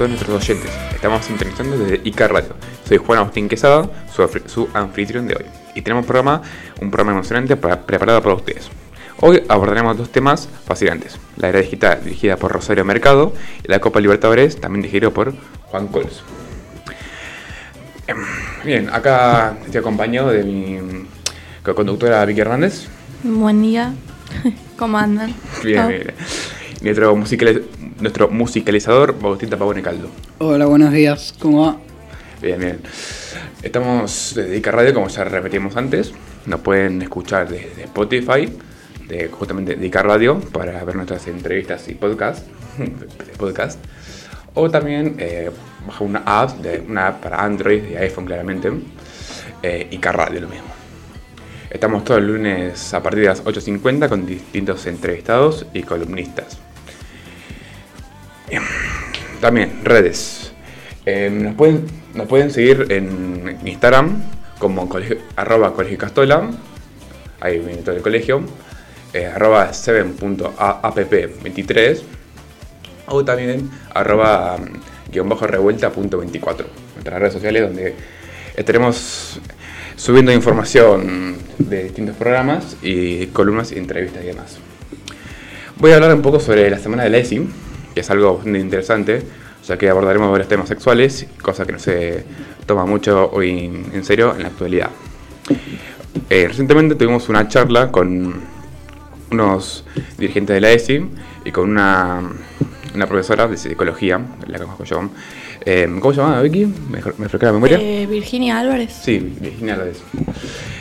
Todos nuestros oyentes. Estamos entrevistando desde ICA Radio. Soy Juan Agustín Quesada, su, anfitrión de hoy. Y tenemos un programa, un programa emocionante para- preparado para ustedes. Hoy abordaremos dos temas fascinantes. La era digital, dirigida por Rosario Mercado, y la Copa Libertadores, también dirigido por Juan Cols. Em, Bien, acá estoy acompañado de mi co-conductora Vicky Hernández. Buen día. ¿Cómo andan? Bien, bien. Y nuestro, musicaliz- nuestro musicalizador, Bautista Pavone Caldo. Hola, buenos días. ¿Cómo va? Bien, bien. Estamos desde Ica Radio, como ya repetimos antes. Nos pueden escuchar desde Spotify, de, justamente de Ica Radio, para ver nuestras entrevistas y podcast. podcast. O también eh, bajo una app, de, una app para Android y iPhone claramente. Eh, Ica Radio, lo mismo. Estamos todos los lunes a partir de las 8.50 con distintos entrevistados y columnistas. También redes. Eh, nos, pueden, seguir en Instagram como colegio, arroba colegio. Ahí viene todo el colegio. eh, arroba 7.app23. O también arroba mm, guion bajo revuelta punto 24. Nuestras redes sociales donde estaremos subiendo información de distintos programas y columnas entrevistas y demás. Voy a hablar un poco sobre la semana de la ESI, que es algo bastante interesante, ya que abordaremos varios temas sexuales, cosa que no se toma mucho hoy en serio en la actualidad. Eh, recientemente tuvimos una charla con unos dirigentes de la ESI y con una, una profesora de psicología, la que conozco yo. Eh, ¿Cómo se llama Vicky? ¿Me, me refresca la memoria? Eh, Virginia Álvarez. Sí, Virginia López.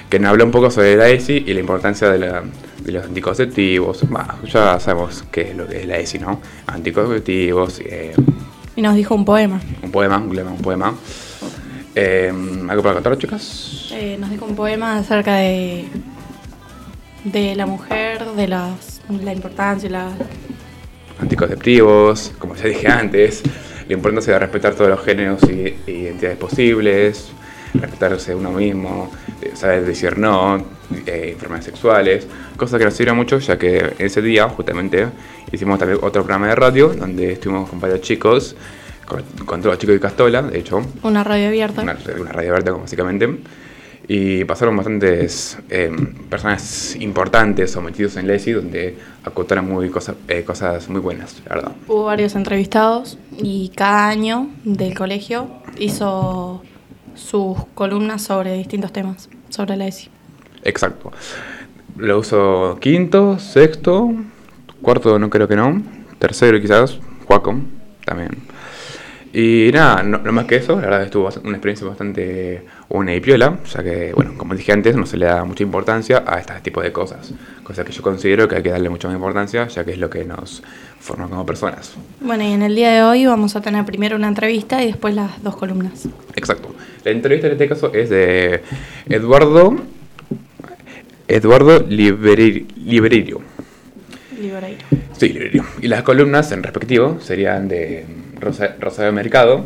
Que nos habló un poco sobre la ESI y la importancia de, la- los anticonceptivos. Bah, ya sabemos qué es lo que es la ESI, ¿no? Anticonceptivos, eh, Y nos dijo un poema. un poema, un poema. Un poema. Eh, ¿Algo para contar, chicas? Eh, nos dijo un poema acerca de, de la mujer, de las, la importancia la... Anticonceptivos, como ya dije antes, la importancia de respetar todos los géneros y, y identidades posibles, respetarse uno mismo, eh, saber decir no, eh, enfermedades sexuales, cosas que nos sirven mucho, ya que ese día justamente hicimos también otro programa de radio donde estuvimos con varios chicos, con, con todos los chicos de Castola, de hecho, Una radio abierta. una, una radio abierta básicamente. Y pasaron bastantes eh, personas importantes sometidos en Lesi donde acotaron muy cosa- eh, cosas muy buenas, la verdad. Hubo varios entrevistados y cada año del colegio hizo sus columnas sobre distintos temas, sobre la ESI. Exacto. Lo uso quinto, sexto, cuarto no creo que no, tercero quizás, Quacom también. Y nada, no, no más que eso, la verdad estuvo una experiencia bastante una y piola, ya que, bueno, como dije antes, no se le da mucha importancia a este tipo de cosas. Cosas que yo considero que hay que darle mucha más importancia, ya que es lo que nos forma como personas. Bueno, y en el día de hoy vamos a tener primero una entrevista y después las dos columnas. Exacto. La entrevista en este caso es de Eduardo Eduardo Liberi- Libererio. Libreiro. Sí, Libererio. Y las columnas en respectivo serían de Rosa- Rosario Mercado,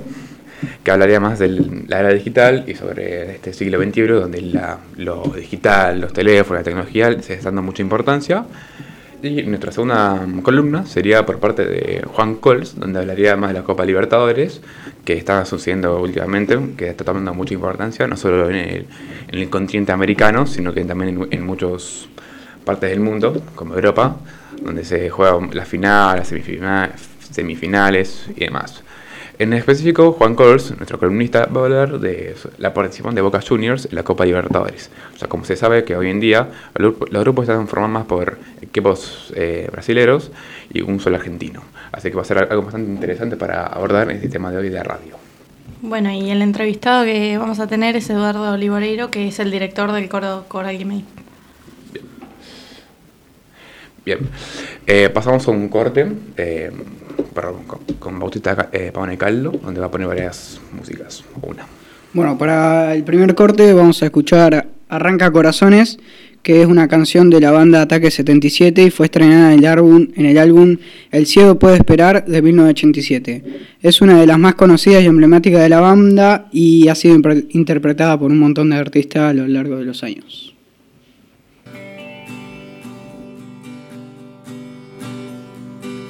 que hablaría más de la era digital y sobre este siglo XXI, donde la- lo digital, los teléfonos, la tecnología se está dando mucha importancia. Y nuestra segunda columna sería por parte de Juan Cols, donde hablaría más de la Copa Libertadores, que está sucediendo últimamente, que está tomando mucha importancia, no solo en el, en el continente americano, sino que también en, en muchas partes del mundo, como Europa, donde se juega la final, las semifina- semifinales y demás. En específico, Juan Cols, nuestro columnista, va a hablar de la participación de Boca Juniors en la Copa Libertadores. O sea, como se sabe que hoy en día los grupos- están formados más por equipos eh, brasileros y un solo argentino. Así que va a ser algo bastante interesante para abordar este tema de hoy de radio. Bueno, y el entrevistado que vamos a tener es Eduardo Olivareiro, que es el director del coro Coral Gaming. Bien, Eh, pasamos a un corte eh, perdón, con, Bautista eh, Pavone Caldo, donde va a poner varias músicas. Una. Bueno, para el primer corte vamos a escuchar Arranca Corazones, que es una canción de la banda Ataque 77 y fue estrenada en el álbum, en el álbum El cielo puede esperar de 1987. Es una de las más conocidas y emblemáticas de la banda y ha sido interpretada por un montón de artistas a lo largo de los años.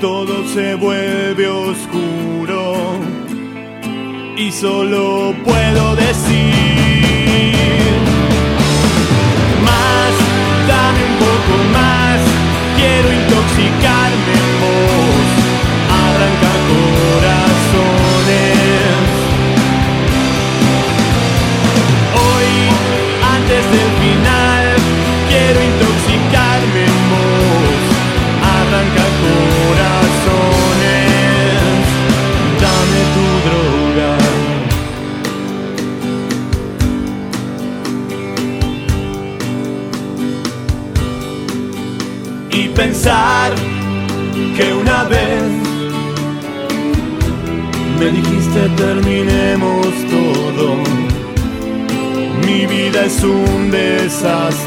Todo se vuelve oscuro y solo puedo decir más, dame un poco más, quiero intoxicarme en vos, arranca corazones. Hoy, antes del final,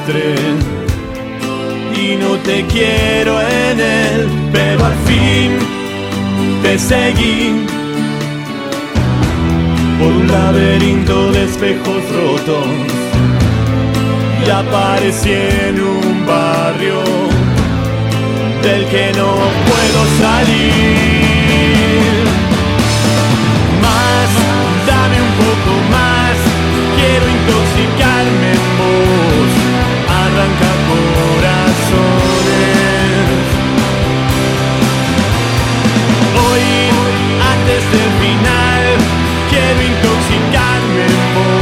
y no te quiero en él, pero al fin te seguí. Por un laberinto de espejos rotos y aparecí en un barrio del que no puedo salir. Más, dame un poco más, quiero intoxicarme en antes del final, quiero intoxicarme en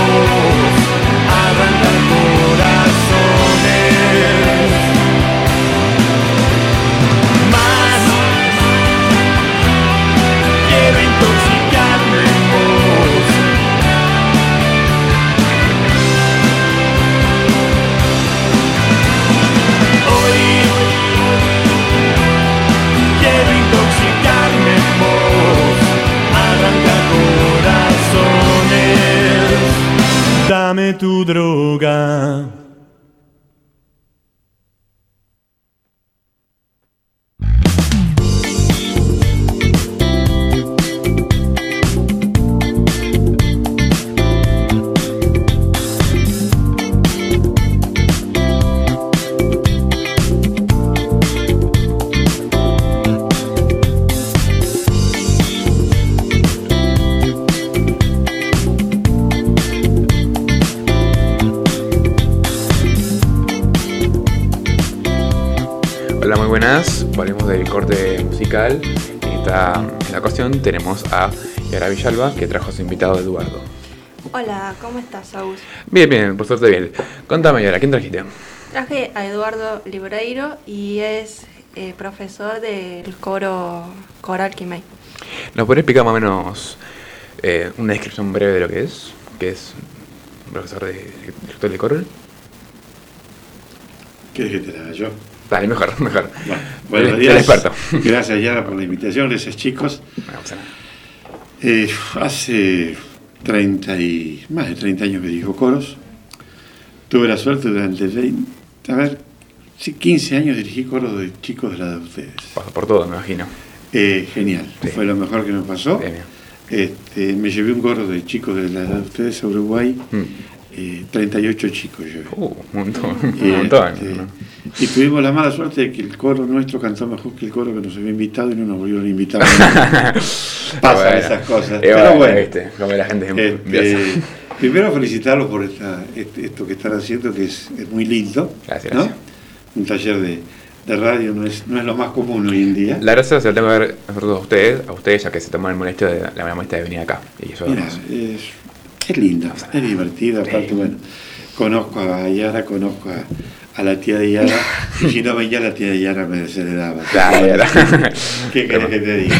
intoxicarme tenemos a Yara Villalba, que trajo a su invitado Eduardo. Hola, ¿cómo estás, Agus? Bien, bien, por suerte bien. Contame, Yara, ¿quién trajiste? Traje a Eduardo Libreiro y es eh, profesor del coro coral Quimay. ¿Nos podés explicar más o menos eh, una descripción breve de lo que es? ¿Qué es un profesor de director de coro? ¿Quieres que te la haga yo? Dale, mejor, mejor. Bueno, buenos días. Gracias, Yara, por la invitación. Gracias, chicos. Eh, hace 30 y, más de 30 años que dirijo coros. Tuve la suerte durante 20, a ver, sí, 15 años dirigí coros de chicos de la de ustedes. Pasa por todo, me imagino. Eh, genial, Sí. fue lo mejor que me pasó. Este, me llevé un coro de chicos de la de ustedes a Uruguay, Mm. Eh, 38 chicos llevé. Uh, un montón, un montón. este, ¿no? y tuvimos la mala suerte de que el coro nuestro cantó mejor que el coro que nos había invitado y no nos volvieron a invitar. Pasan Bueno, esas cosas. Pero bueno, viste, como la gente es este, primero felicitarlos por esta, este- esto que están haciendo, que es, es muy lindo. Gracias, ¿no? gracias. Un taller de, de radio no es, no es lo más común hoy en día. La gracia se la tengo que ver a a ustedes, a ustedes ya que se toman el molestia de la la molestia de venir acá. Y eso Mira, es- es, lindo, es divertido, aparte, bueno, conozco a Yara, conozco a, a la tía de Yara, y si no veía a la tía de Yara me desheredaba. Claro. ¿Qué querés que te diga?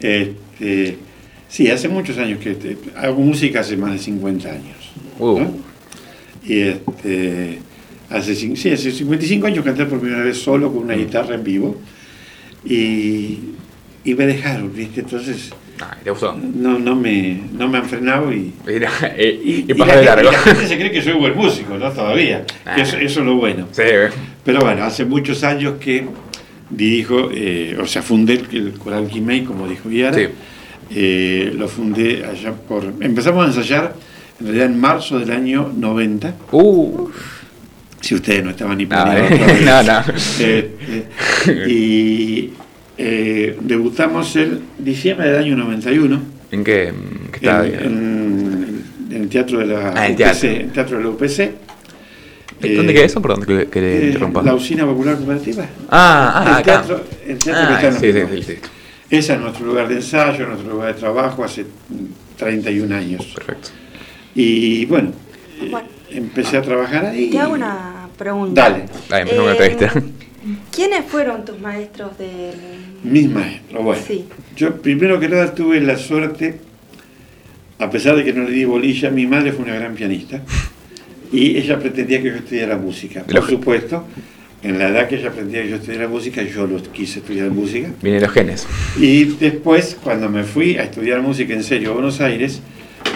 Este, sí, hace muchos años que este, hago música hace más de 50 años. Uh. ¿no? Y este, hace, sí, hace 55 años canté por primera vez solo con Mm. una guitarra en vivo y, y me dejaron, ¿viste? Entonces ¿Te gustó? no, no, me, no me han frenado y, Mira, eh, y, y, pasó la de largo. y la gente se cree que soy buen músico, ¿no? Todavía. Ah. Eso, eso es lo bueno. Sí, eh. Pero bueno, hace muchos años que dirijo, eh, o sea, fundé el, el Coral Quimei, como dijo Yara. Sí. Eh, lo fundé allá por... Empezamos a ensayar, en realidad en marzo del año 90, Uh, si ustedes no estaban ni planeados eh, no, no. Este, y eh, debutamos el diciembre del año 91 ¿En qué, qué está? en, en- en el teatro de la Ah, el UPC. teatro. el teatro de la UPC. ¿Dónde Eh, queda eso? Perdón que, que le eh, interrumpa. la usina popular cooperativa. Ah, ah, el acá. teatro, el teatro que Ah, está en sí, sí, sí, sí. Ese es nuestro lugar de ensayo, nuestro lugar de trabajo hace mm, 31 años. Perfecto. Y bueno, eh, Bueno. empecé a trabajar ahí. Te hago una pregunta. Dale, Ay, me una entrevista. ¿Quiénes fueron tus maestros del...? mis maestros. Bueno, Sí. yo primero que nada tuve la suerte, a pesar de que no le di bolilla, mi madre fue una gran pianista y ella pretendía que yo estudiara música. Por supuesto, en la edad que ella pretendía que yo estudiara música, yo lo quise estudiar música. Vienen los genes. Y después, cuando me fui a estudiar música en serio a Buenos Aires,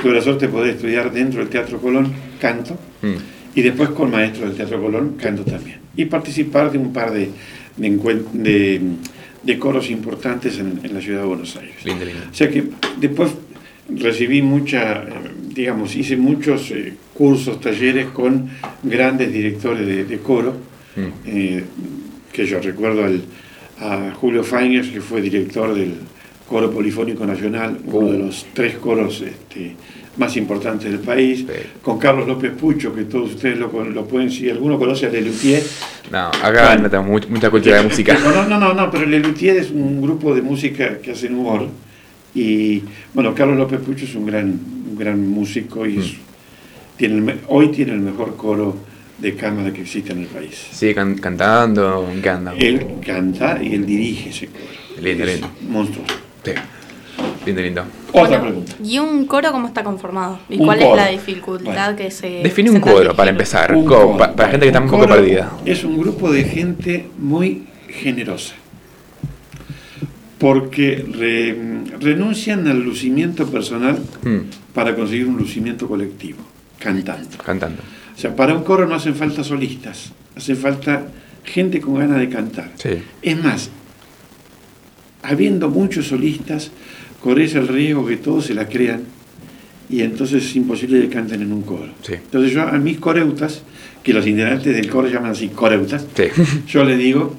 tuve la suerte de poder estudiar dentro del Teatro Colón canto Mm. y después con maestro del Teatro Colón canto también. Y participar de un par de, de, de- de coros importantes en, en la ciudad de Buenos Aires. O sea que después recibí mucha, digamos, hice muchos eh, cursos, talleres con grandes directores de, de coro, Mm. eh, que yo recuerdo al, a Julio Fainers, que fue director del Coro Polifónico Nacional, uno Uh. de los tres coros este, más importantes del país, Sí. con Carlos López Pucho, que todos ustedes lo, lo pueden, si alguno conoce a Lelutier, No, acá Bueno. no tengo mucha, cultura de música. no, no, no, no, pero Lelutier es un grupo de música que hacen humor. Y bueno, Carlos López Pucho es un gran, un gran músico y es- tiene el hoy tiene el mejor coro de cámara que existe en el país. Sigue can- cantando, ¿en qué anda? Él canta y él dirige ese coro. Lindo, lindo. Monstruoso. Sí. Lindo, lindo. Otra Bueno, pregunta. ¿Y un coro cómo está conformado? ¿Y Un cuál coro. es la dificultad Bueno. que se... Define se un coro para empezar, Un coro. para gente que está un poco perdida. Es un grupo de gente muy generosa. Porque re- renuncian al lucimiento personal Mm, para conseguir un lucimiento colectivo, cantando. Cantando. O sea, para un coro no hacen falta solistas, hace falta gente con ganas de cantar. Sí. Es más, habiendo muchos solistas, corres el riesgo que todos se la crean y entonces es imposible que canten en un coro. Sí. Entonces yo a mis coreutas, que los integrantes del coro llaman así coreutas, Sí. yo les digo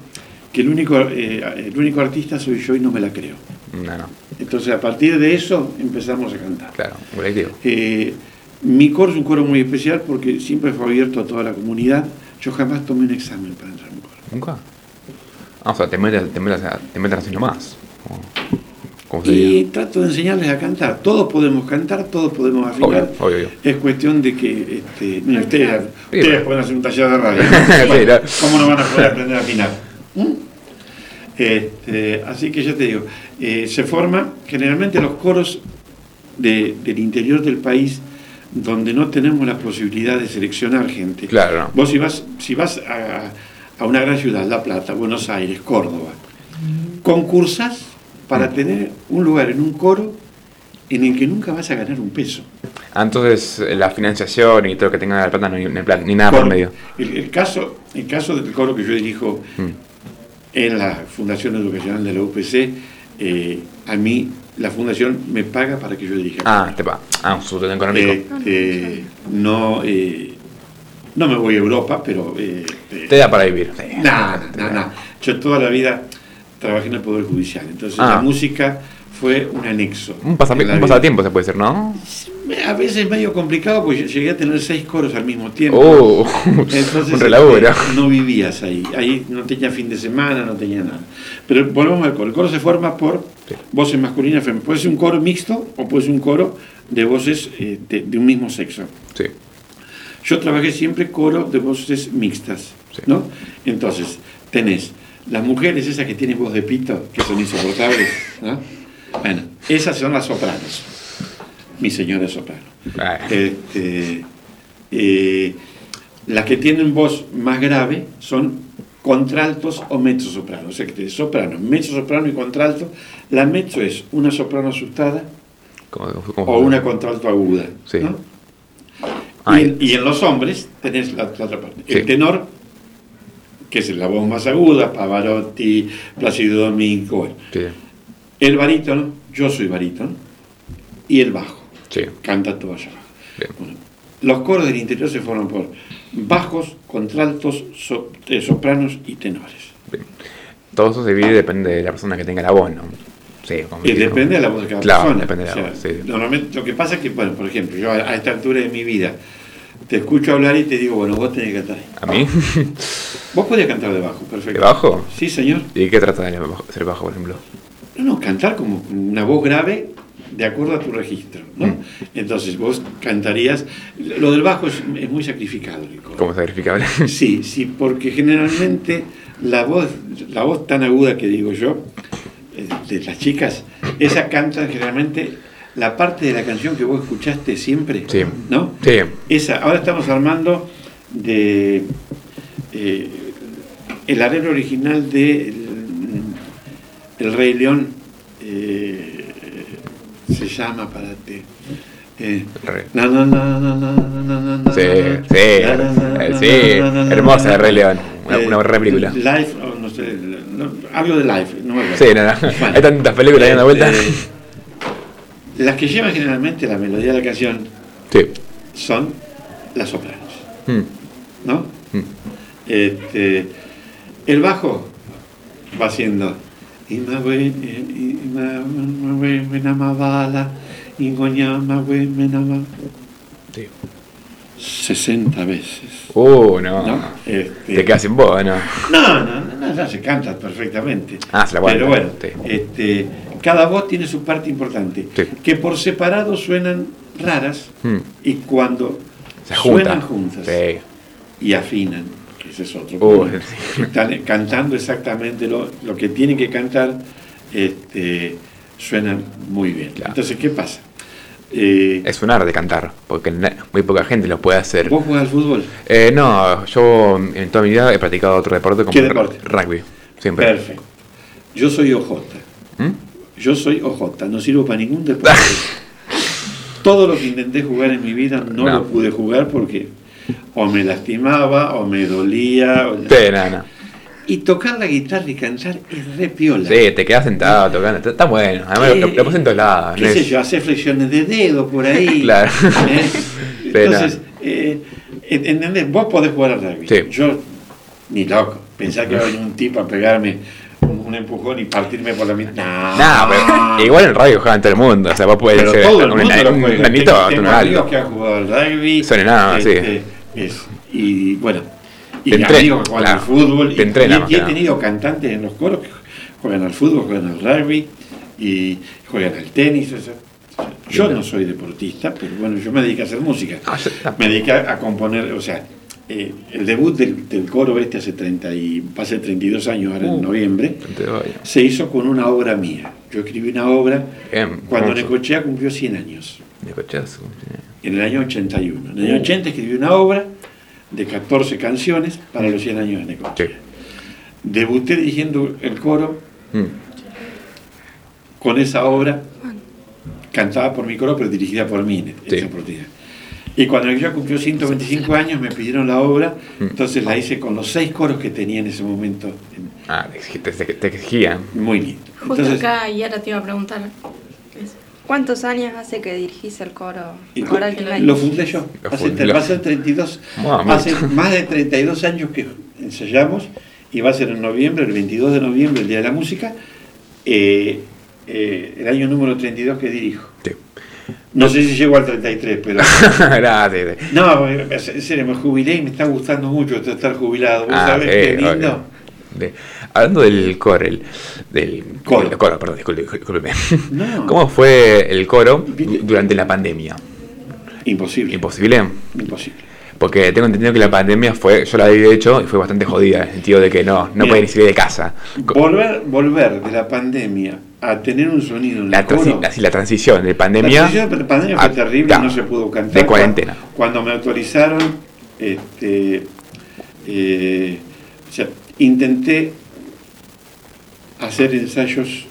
que el único, eh, el único artista soy yo y no me la creo. No, no. Entonces a partir de eso empezamos a cantar. Claro, colectivo. Eh, mi coro es un coro muy especial porque siempre fue abierto a toda la comunidad. Yo jamás tomé un examen para entrar en un coro. ¿Nunca? Ah, o sea, te metes, te metes, te metes así nomás. Se Y trato de enseñarles a cantar. Todos podemos cantar, todos podemos afinar. Obvio, obvio, obvio. Es cuestión de que este, mira, ustedes, ustedes bueno. pueden hacer un taller de radio. Sí. ¿Cómo no van a poder aprender a afinar? ¿Mm? Este, así que ya te digo, eh, se forma generalmente los coros de- del interior del país donde no tenemos la posibilidad de seleccionar gente. Claro, no. Vos si vas, si vas a, a una gran ciudad, La Plata, Buenos Aires, Córdoba, concursas para tener un lugar en un coro en el que nunca vas a ganar un peso. Ah, Entonces, eh, la financiación y todo lo que tenga la plata no hay ni, plan- ni nada por medio. El, el caso, el caso del coro que yo dirijo Mm. en la Fundación Educacional de la UPC, eh, a mí la fundación me paga para que yo dirija. Ah, te va. Ah, un sustento económico. Este, no, eh, no me voy a Europa, pero... eh, eh, te da para vivir. Nada, nada, nada. Yo toda la vida trabajé en el Poder Judicial, entonces Ah. la música fue un anexo. Un, un pasatiempo se puede decir, ¿no? A veces medio complicado porque llegué a tener seis coros al mismo tiempo. Oh, Entonces, un relaburo. este, no vivías ahí. Ahí no tenía fin de semana, no tenía nada. Pero volvemos al coro. El coro se forma por Sí. voces masculinas y femeninas. Puede ser un coro mixto o puede ser un coro de voces eh, de, de un mismo sexo. Sí. Yo trabajé siempre coro de voces mixtas, Sí. ¿no? Entonces, tenés las mujeres esas que tienen voz de pito, que son insoportables, ¿no? Bueno, esas son las sopranos. Mi señora soprano. Este, eh, las que tienen voz más grave son contraltos o mezzosopranos. O sea que tenés soprano, mezzosoprano y contralto. La mezzo es una soprano asustada ¿cómo- cómo- o una contralto aguda. Sí. ¿no? Y, en, y en los hombres tenés la, la otra parte. El tenor, que es la voz más aguda, Pavarotti, Plácido Domingo. bueno. Sí, El barítono, yo soy barítono, y el bajo, sí. canta todo allá. Bueno, los coros del interior se forman por bajos, contraltos, so- eh, sopranos y tenores. bien. Todo eso se divide depende de la persona que tenga la voz, ¿no? Sí, Y que- depende de la voz de cada Claro, persona. depende de la O sea, voz, sí. Normalmente lo que pasa es que, bueno, por ejemplo, yo a, a esta altura de mi vida te escucho hablar y te digo, bueno, vos tenés que cantar. ¿A mí? Vos podías cantar de bajo, perfecto. ¿De bajo? Sí, señor. ¿Y qué trata de ser bajo, por ejemplo? No, no, cantar como una voz grave de acuerdo a tu registro, ¿no? Mm. Entonces vos cantarías... Lo del bajo es, es muy sacrificado. coro. ¿Cómo sacrificable? Sí, sí, porque generalmente la voz, la voz tan aguda que digo yo, eh, de las chicas, esa cantan generalmente la parte de la canción que vos escuchaste siempre, ¿no? Sí. Esa, ahora estamos armando de el arreglo original de el, Rey León se llama para ti. Eh, sí, sí, sí, hermosa de Rey León, una, re película. Life, no sé, hablo de Life, no me. Sí, nada, hay tantas películas dando vueltas las que llevan generalmente la melodía de la canción Sí. son las sopranos, Mm, ¿no? mm. Este, el bajo va Menama- Sí. 60 veces. Uh, no. ¿no? Este, Te quedas sin voz, ¿no? no, no, no, no, se canta perfectamente. Ah, se la aguanta, Pero bueno, sí. este, cada voz tiene su parte importante, Sí. que por separado suenan raras Mm. y cuando Se junta. suenan juntas Sí. y afinan, que ese es otro problema. Están cantando exactamente lo, lo que tienen que cantar, este, suenan muy bien. Claro. Entonces, ¿qué pasa? Eh, Es un arte cantar, porque muy poca gente lo puede hacer. ¿Vos jugás al fútbol? Eh, no, yo en toda mi vida he practicado otro deporte como ¿Qué deporte? rugby. Siempre. Perfecto. Yo soy OJ. ¿Mm? Yo soy OJ, no sirvo para ningún deporte. Todo lo que intenté jugar en mi vida no, No. lo pude jugar porque o me lastimaba o me dolía. o- Sí, no. Y tocar la guitarra y cantar es re piola. Sí, te quedas sentado tocando. Está, bueno. Además, lo, Eh, lo puse en todos lados. ¿Qué sé yo? Hacer flexiones de dedo por ahí. Claro. ¿eh? Entonces, eh, ¿entendés? Vos podés jugar al rugby. Sí. Yo, ni loco. Pensar que va a venir un tipo a pegarme un, un empujón y partirme por la mitad. No, pero igual en el radio juegan todo el mundo. O sea, vos podés Pero ser todo el un, mundo ena- lo un juega. Tengo- que han jugado al rugby. Son sí. este, es- y bueno, y Te amigos que juegan claro, al fútbol. te y- entrena y, más y he nada. tenido cantantes en los coros que juegan al fútbol, juegan al rugby y juegan al tenis. o sea, yo no soy deportista, pero bueno, yo me dediqué a hacer música. Ah. Me dediqué a componer, o sea, eh, el debut del, del coro este hace 30 y, ser 32 años ahora en Uh. noviembre, Te doy. se hizo con una obra mía. Yo escribí una obra Bien, cuando hermoso. Necochea cumplió 100 años, De cochazo. en el año 81. En el año 80 escribí una obra de 14 canciones para los 100 años de Necochea. Sí. Debuté dirigiendo el coro Mm. con esa obra, cantada por mi coro, pero dirigida por mí en Sí. esa oportunidad. Y cuando ella cumplió 125 años, me pidieron la obra, Mm. entonces la hice con los seis coros que tenía en ese momento. Ah, te, te, exigían. Muy lindo. Justo Entonces, acá Yara te iba a preguntar. ¿Cuántos años hace que dirigís el coro y lo- lo fundé yo. Lo Hace, fundé. va a ser 32, Wow, hace más de 32 años que ensayamos y va a ser en noviembre, el 22 de noviembre, el Día de la Música, eh, eh, el año número 32 que dirijo. Sí. No sé si llego al 33, pero... No, en serio, me jubilé y me está gustando mucho estar jubilado. ¿Vos Ah, sabés sí, qué lindo? De- hablando del del Coro. del coro, perdón, discúlpeme. No. ¿Cómo fue el coro durante la pandemia? Imposible. ¿Imposible? Imposible. Porque tengo entendido que la pandemia fue, yo la había hecho y fue bastante jodida, en el sentido de que no, no ni salir de casa. Volver, volver de la pandemia a tener un sonido en La, el coro... la transición de La pandemia. transición de la pandemia fue a- terrible, no se pudo cantar. De cuarentena. Cuando me autorizaron, este, eh, o sea, intenté hacer ensayos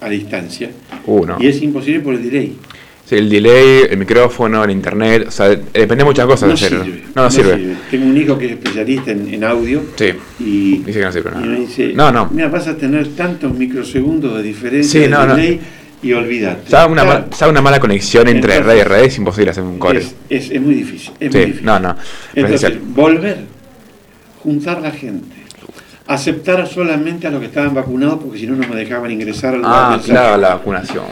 a distancia Uno. y es imposible por el delay. Sí, el delay, el micrófono, el internet, o sea, depende de muchas cosas No de sirve, No, no sirve. Tengo un hijo que es especialista en, en audio Sí. y, Dice que no sirve y nada. me dice, No, no. mira, vas a tener tantos microsegundos de diferencia Sí, de no, delay y olvídate. Ya una, Claro, mala conexión entre Entonces- red y red es imposible hacer un coro. es, es- es muy difícil. Es Sí, muy difícil. no, no. Entonces, volver, juntar la gente, aceptar solamente a los que estaban vacunados porque si no no me dejaban ingresar al Ah, claro, la vacunación.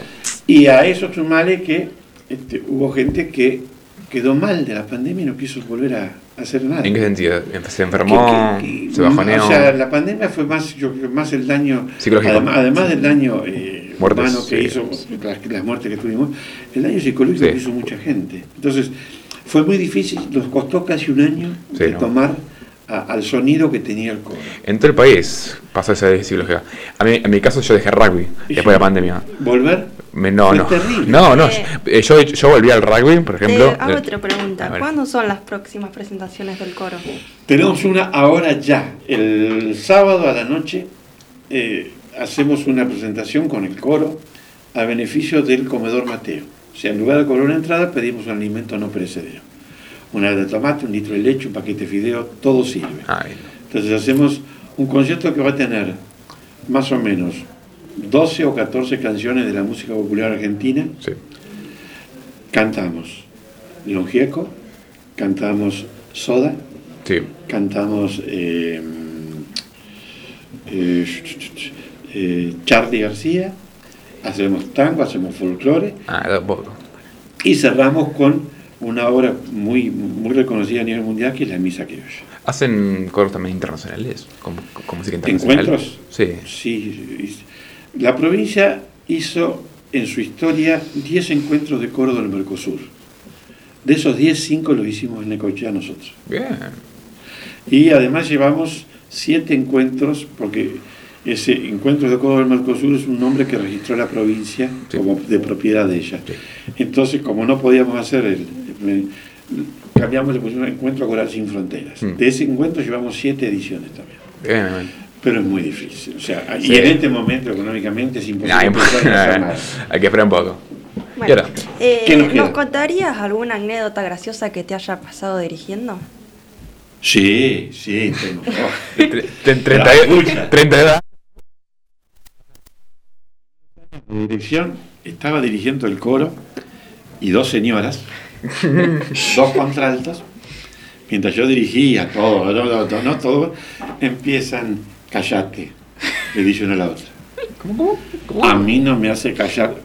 Y a eso sumale que este, hubo gente que quedó mal de la pandemia y no quiso volver a, hacer nada. ¿En qué sentido? Se enfermó, Que- que- que- se bajoneó. O sea, la pandemia fue más, yo creo, más el daño, Psicológico. además, además del daño eh, Muertes, humano que sí. hizo, las, las muertes que tuvimos, el daño psicológico Sí. que hizo mucha gente. Entonces, fue muy difícil, nos costó casi un año Sí, de ¿no? tomar a- al sonido que tenía el coro. En todo el país pasó esa psicología. A mí, en mi caso, yo dejé rugby después de la pandemia. Volver, Me- no, Fue no. terrible. No, no. Eh, Yo, yo volví al rugby, por Te ejemplo. hago otra pregunta. ¿Cuándo son las próximas presentaciones del coro? tenemos una ahora ya, el sábado a la noche eh, hacemos una presentación con el coro a beneficio del comedor Mateo. O sea, en lugar de cobrar una entrada, pedimos un alimento no perecedero. Una de tomate, un litro de leche, un paquete de fideo, todo sirve. Entonces hacemos un concierto que va a tener más o menos 12 o 14 canciones de la música popular argentina. Sí. Cantamos Longieco, cantamos Soda, Sí. cantamos eh, eh, eh, Charlie García, hacemos tango, hacemos folclore Ah, y cerramos con una obra muy, muy reconocida a nivel mundial que es la Misa Criolla. ¿Hacen coros también internacionales? ¿Con, con música internacional? ¿Encuentros? Sí. Sí. La provincia hizo en su historia 10 encuentros de coro del Mercosur. De esos 10, 5 los hicimos en Necochea nosotros. Bien. Y además llevamos 7 encuentros, porque ese encuentro de coro del Mercosur es un nombre que registró la provincia Sí. como de propiedad de ella. Sí. Entonces, como no podíamos hacer el... el- cambiamos, le pusimos Encuentro Coral Sin Fronteras. Mm. De ese encuentro llevamos 7 ediciones también. Bien, bien. Pero es muy difícil. O sea, Sí. y en este momento económicamente es imposible. Hay que esperar un poco. Bueno, eh, ¿Qué nos ¿nos, contarías alguna anécdota graciosa que te haya pasado dirigiendo? Sí, sí, tengo. Oh. tre- tre- 30 La pucha. 30 de edad. De dirección, estaba dirigiendo el coro y dos señoras, dos contraltos, mientras yo dirigía todo, no, no, no, todo, empiezan, callate, le dice una a la otra. A mí no me hace callar.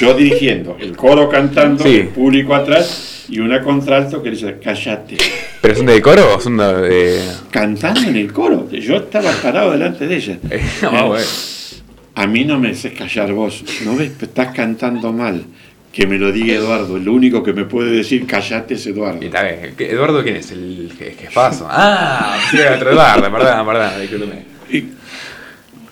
Yo dirigiendo, el coro cantando, Sí. el público atrás y una contralto que le dice, callate. ¿Pero son de coro o son de.? Cantando en el coro. Yo estaba parado delante de ella. No, Eh, bueno. A mí no me haces callar vos. ¿No ves? Estás cantando mal. que me lo diga Eduardo. Lo único que me puede decir, callate es Eduardo. Y está bien. ¿Qué- ¿Eduardo quién es? El paso. Ah, sí, otro Eduardo, perdón, perdón, discúlpeme.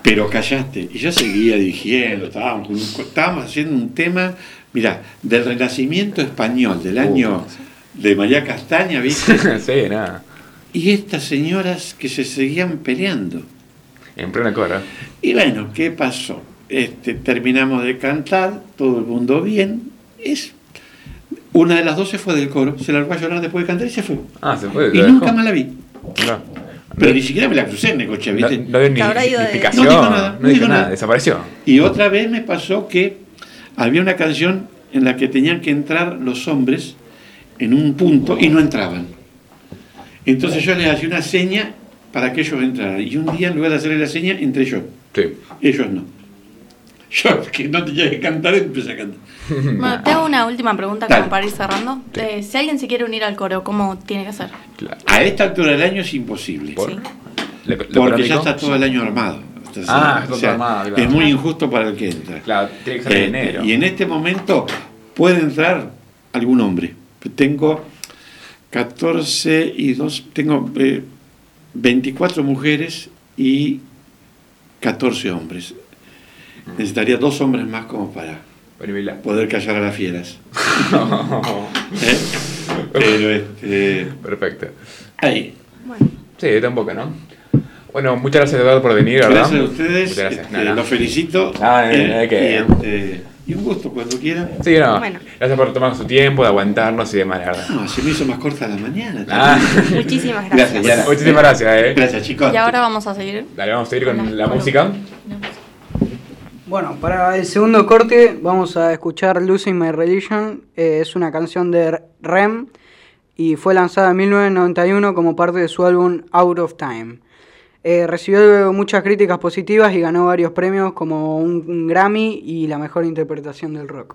Pero callaste. Y yo seguía dirigiendo, estábamos, estábamos haciendo un tema, mira, del renacimiento español, del año de María Castaña, ¿viste? sí, nada. Y estas señoras que se seguían peleando. En plena coro. Y bueno, ¿qué pasó? Este, terminamos de cantar, todo el mundo bien. Es, una de las dos se fue del coro, se largó a llorar después de cantar y se fue. Ah, se fue. Y nunca dejó. más la vi. No. Pero ni siquiera me la crucé en Necochea, No, ¿viste? no ni, ni de- explicación, No dijo nada, no no dijo dijo nada, nada. desapareció. Y otra vez me pasó que había una canción en la que tenían que entrar los hombres en un punto y no entraban. Entonces yo les hacía una seña para que ellos entraran. Y un día, en lugar de hacerle la seña, entré yo. Sí. Ellos no. Yo, que no tenía que cantar, empecé a cantar. Bueno, te hago una última pregunta como para ir cerrando. Eh, si alguien se quiere unir al coro, ¿cómo tiene que hacer? Claro. A esta altura del año es imposible. ¿Por? Sí. ¿Lo- lo Porque ya está todo el año armado. Entonces, Ah, está todo armado, claro. Es muy injusto para el que entra. Claro, tiene que ser en Eh, enero. y en este momento puede entrar algún hombre. Tengo 14 y 2, tengo eh, 24 mujeres y 14 hombres. Necesitaría dos hombres más como para poder callar a las fieras. ¿Eh? Pero este, Perfecto. ahí. Bueno, Sí, tampoco, ¿no? Bueno, muchas gracias Eduardo por venir, ¿verdad? Gracias a ustedes. Muchas gracias. este, No, no. Los felicito. Ah, Eh, no hay que- y, este, y un gusto cuando quieran. Sí, no. Bueno. Gracias por tomar su tiempo, de aguantarnos y demás, la verdad. No, se me hizo más corta la mañana. Ah. Muchísimas gracias. Muchísimas gracias, eh. Gracias, chicos. y ahora vamos a seguir. Dale, vamos a seguir con Con la la- música. Bueno, para el segundo corte vamos a escuchar Losing My Religion. Eh, es una canción de Rem y fue lanzada en 1991 como parte de su álbum Out of Time. Eh, recibió muchas críticas positivas y ganó varios premios como un, un Grammy y la mejor interpretación del rock.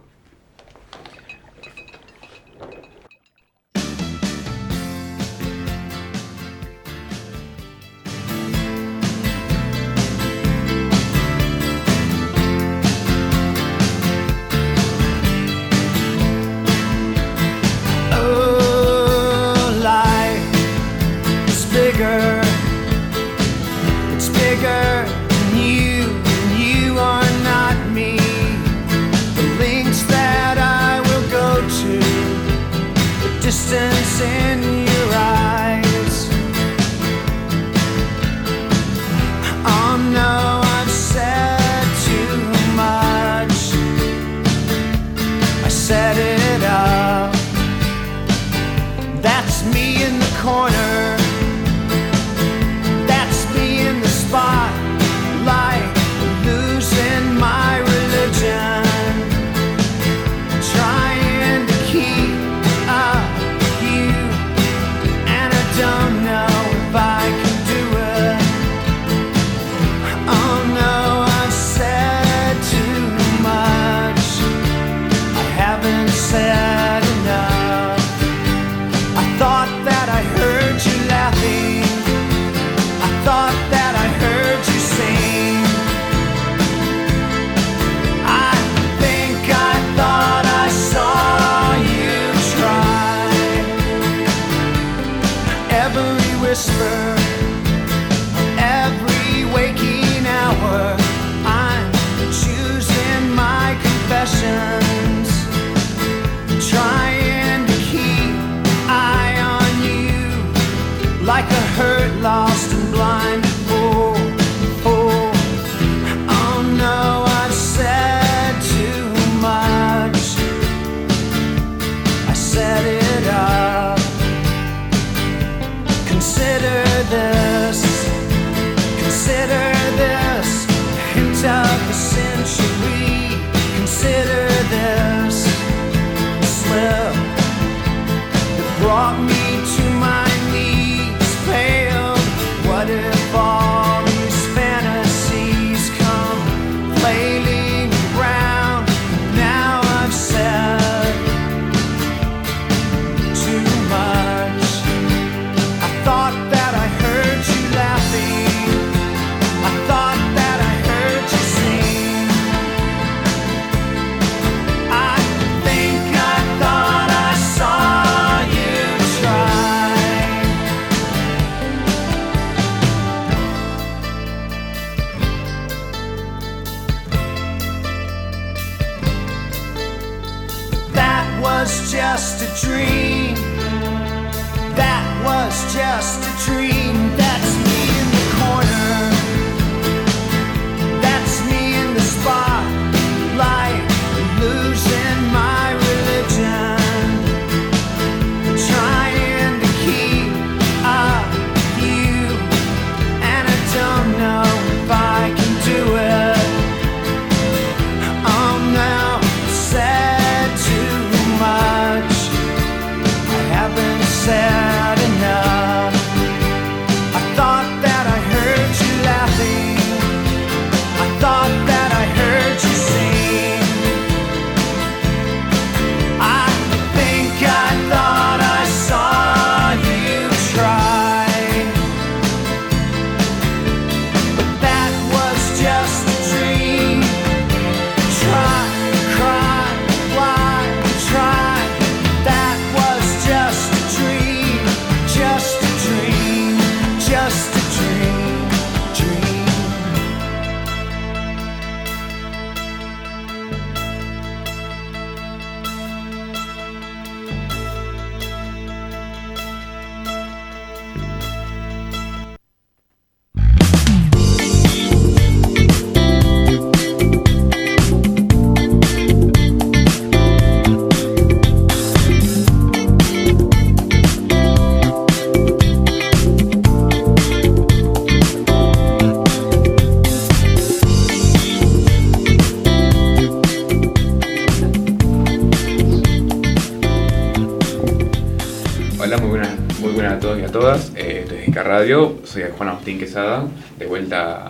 Hola, muy buenas, muy buenas a todos y a todas. Eh, en K Radio, soy Juan Agustín Quesada, de vuelta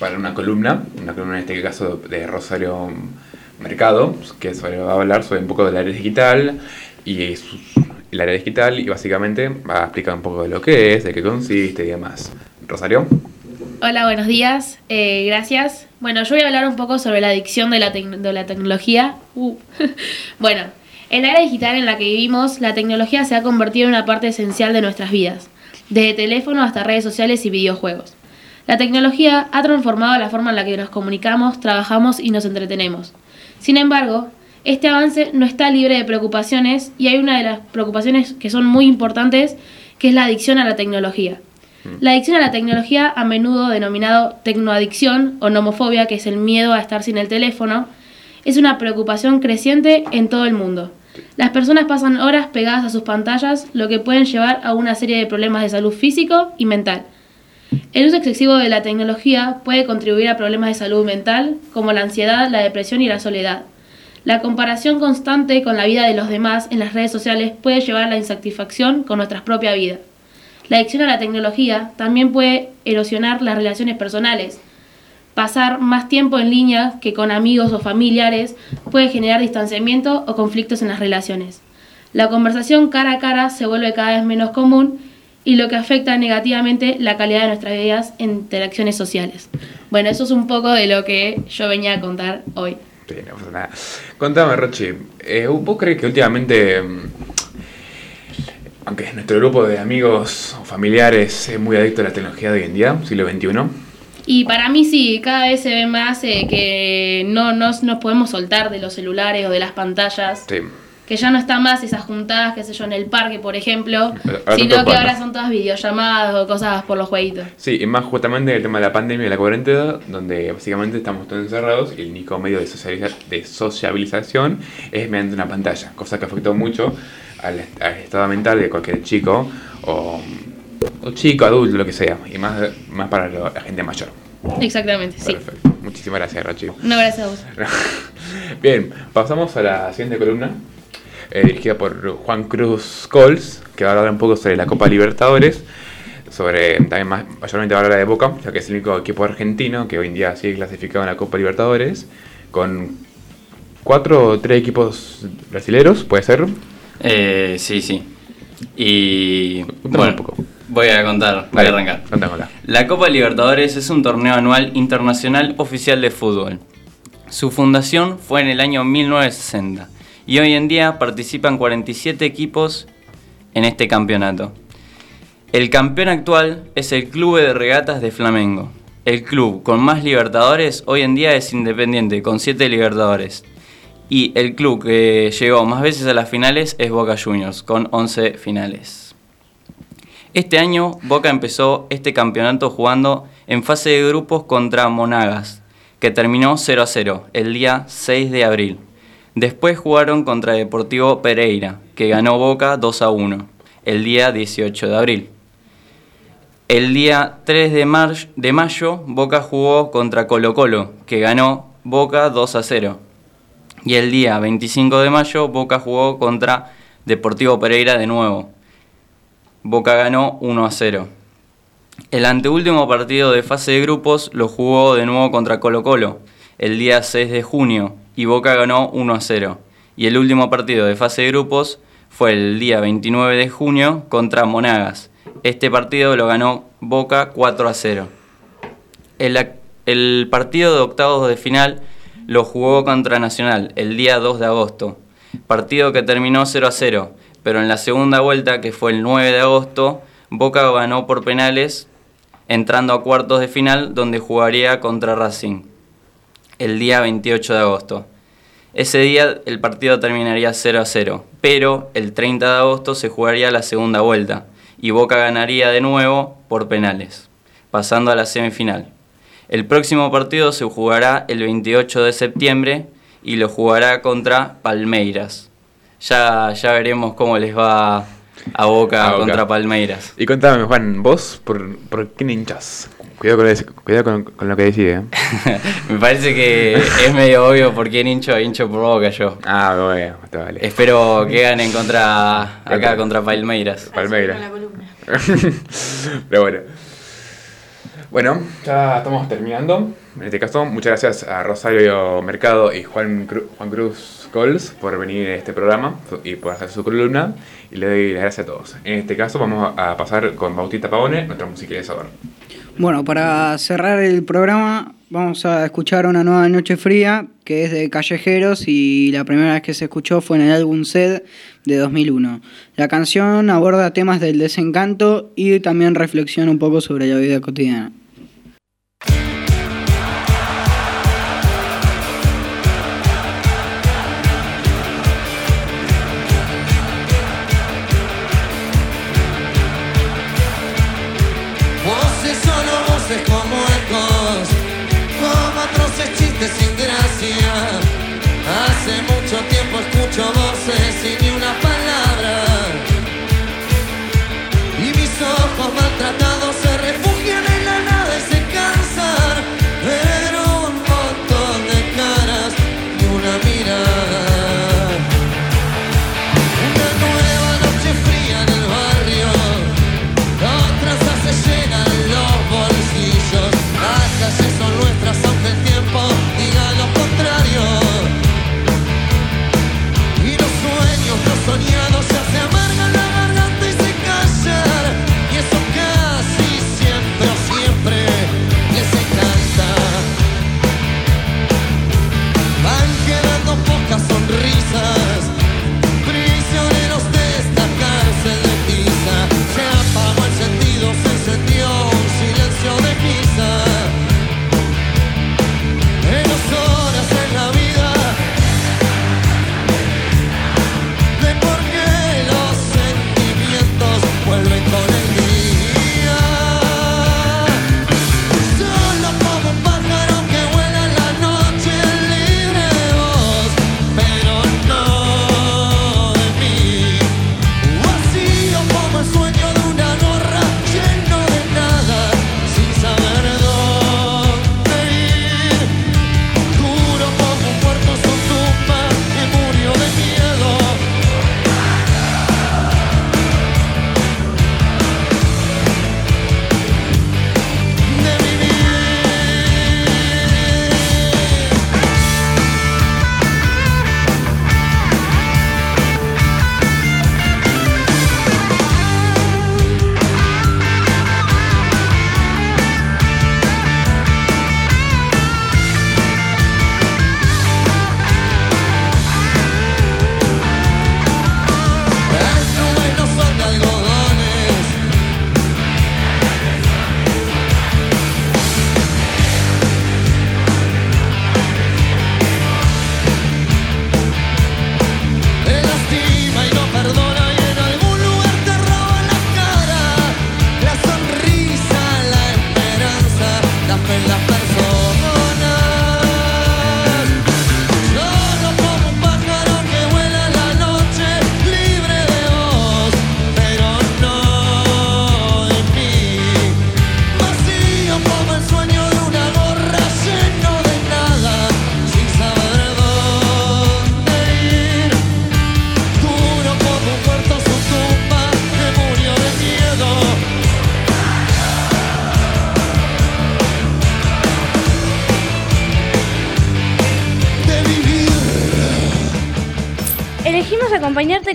para una columna, una columna en este caso de Rosario Mercado, que sobre, va a hablar sobre un poco del área digital y el área digital y básicamente va a explicar un poco de lo que es, de qué consiste y demás. Rosario. Hola, buenos días. Eh, gracias. Bueno, yo voy a hablar un poco sobre la adicción de la, tec- de la tecnología. Uh. bueno, en la era digital en la que vivimos, la tecnología se ha convertido en una parte esencial de nuestras vidas, desde teléfono hasta redes sociales y videojuegos. La tecnología ha transformado la forma en la que nos comunicamos, trabajamos y nos entretenemos. Sin embargo, este avance no está libre de preocupaciones y hay una de las preocupaciones que son muy importantes, que es la adicción a la tecnología. La adicción a la tecnología, a menudo denominado tecnoadicción o nomofobia, que es el miedo a estar sin el teléfono, es una preocupación creciente en todo el mundo. Las personas pasan horas pegadas a sus pantallas, lo que pueden llevar a una serie de problemas de salud físico y mental. El uso excesivo de la tecnología puede contribuir a problemas de salud mental, como la ansiedad, la depresión y la soledad. La comparación constante con la vida de los demás en las redes sociales puede llevar a la insatisfacción con nuestra propia vida. La adicción a la tecnología también puede erosionar las relaciones personales. Pasar más tiempo en línea que con amigos o familiares puede generar distanciamiento o conflictos en las relaciones. La conversación cara a cara se vuelve cada vez menos común y lo que afecta negativamente la calidad de nuestras vidas en interacciones sociales. Bueno, eso es un poco de lo que yo venía a contar hoy. Sí, no nada. Contame, Rochi, eh, ¿vos crees que últimamente, aunque nuestro grupo de amigos o familiares es muy adicto a la tecnología de hoy en día, siglo XXI? Y para mí sí, cada vez se ve más eh, que no nos, nos podemos soltar de los celulares o de las pantallas. Sí. Que ya no está más esas juntadas, qué sé yo, en el parque, por ejemplo, Ahora tanto sino que ahora son todas videollamadas o cosas por los jueguitos. Sí, y más justamente el tema de la pandemia y la cuarentena, donde básicamente estamos todos encerrados y el único medio de, socializa- de sociabilización es mediante una pantalla, cosa que afectó mucho al, al estado mental de cualquier chico o, o chico, adulto, lo que sea, y más, más para lo- la gente mayor. Exactamente, sí. Perfecto. Muchísimas gracias, Rochi. No, gracias a vos. Bien, pasamos a la siguiente columna, eh, dirigida por Juan Cruz Cols, que va a hablar un poco sobre la Copa Libertadores, sobre también más, mayormente va a hablar de Boca, ya que es el único equipo argentino que hoy en día sigue clasificado en la Copa Libertadores, con cuatro o tres equipos brasileros, puede ser. Eh, sí, sí. Y bueno, un poco. Voy a contar, voy Dale, a arrancar. La Copa Libertadores es un torneo anual internacional oficial de fútbol. Su fundación fue en el año 1960 y hoy en día participan 47 equipos en este campeonato. El campeón actual es el Club de Regatas de Flamengo. El club con más libertadores hoy en día es Independiente, con 7 libertadores. Y el club que llegó más veces a las finales es Boca Juniors, con 11 finales. Este año Boca empezó este campeonato jugando en fase de grupos contra Monagas, que terminó 0 a 0 el día 6 de abril. Después jugaron contra Deportivo Pereira, que ganó Boca 2 a 1 el día 18 de abril. El día 3 de, mayo, Boca jugó contra Colo Colo, que ganó Boca 2 a 0. Y el día 25 de mayo, Boca jugó contra Deportivo Pereira de nuevo. Boca ganó 1 a 0. El anteúltimo partido de fase de grupos lo jugó de nuevo contra Colo Colo, el día 6 de junio, y Boca ganó 1 a 0. Y el último partido de fase de grupos fue el día 29 de junio contra Monagas. Este partido lo ganó Boca 4 a 0. El, el partido de octavos de final lo jugó contra Nacional el día 2 de agosto. Partido que terminó 0 a 0, pero en la segunda vuelta, que fue el 9 de agosto, Boca ganó por penales, entrando a cuartos de final, donde jugaría contra Racing el día 28 de agosto. Ese día el partido terminaría 0 a 0, pero el 30 de agosto se jugaría la segunda vuelta y Boca ganaría de nuevo por penales, pasando a la semifinal. El próximo partido se jugará el 28 de septiembre y lo jugará contra Palmeiras. Ya, ya veremos cómo les va a Boca, A Boca. contra Palmeiras. Y contame, Juan, vos, ¿por, por quién hinchas? Cuidado con, cuidado con, con lo que decide. ¿eh? Me parece que es medio obvio por quién hincho, hincho por Boca yo. Ah, bueno, te vale. Espero que ganen contra acá contra Palmeiras. Palmeiras. Pero bueno. Bueno, ya estamos terminando. En este caso, muchas gracias a Rosario Mercado y Juan, Cru- Juan Cruz Cols por venir a este programa y por hacer su columna. Y le doy las gracias a todos. En este caso, vamos a pasar con Bautista Pavone, nuestro musicalizador. Bueno, para cerrar el programa vamos a escuchar una nueva Noche Fría que es de Callejeros y la primera vez que se escuchó fue en el álbum Sed de 2001. La canción aborda temas del desencanto y también reflexiona un poco sobre la vida cotidiana.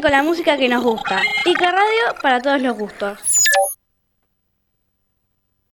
Con la música que nos gusta. Ica Radio para todos los gustos.